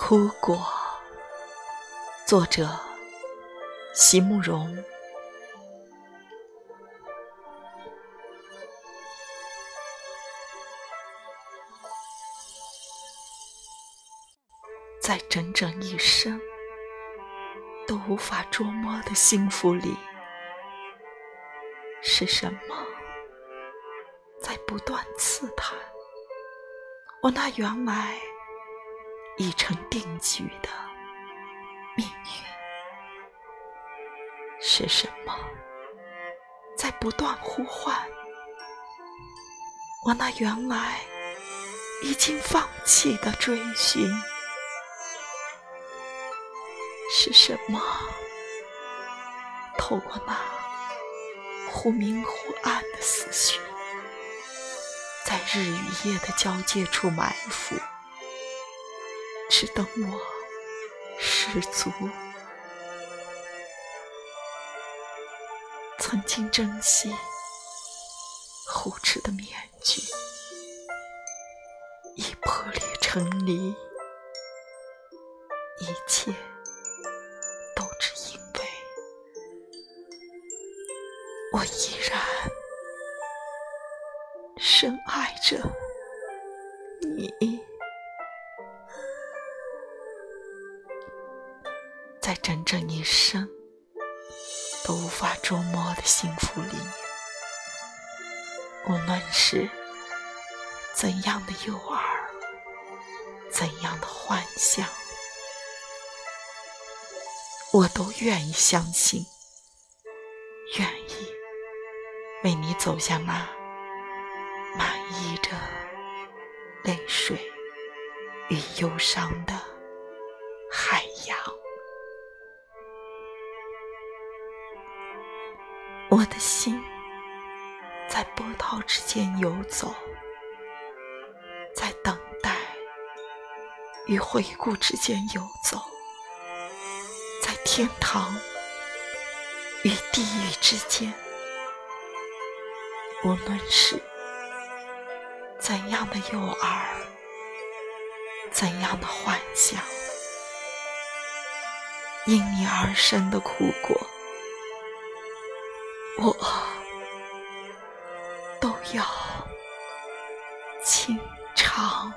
哭过。作者：席慕容。在整整一生都无法捉摸的幸福里，是什么在不断刺探我那原来已成定局的命运？是什么在不断呼唤我那原来已经放弃的追寻？是什么？透过那忽明忽暗的思绪，在日与夜的交界处埋伏，只等我失足。曾经珍惜护持的面具，已破裂成泥，一切都只因为。我依然深爱着你，在整整一生都无法捉摸的幸福里，无论是怎样的诱饵，怎样的幻想，我都愿意相信，愿意。为你走向那满溢着泪水与忧伤的我的心在波涛之间游走，在等待与回顾之间游走，在天堂与地狱之间。无论是怎样的诱饵，怎样的幻想，因你而生的苦果，我都要清尝。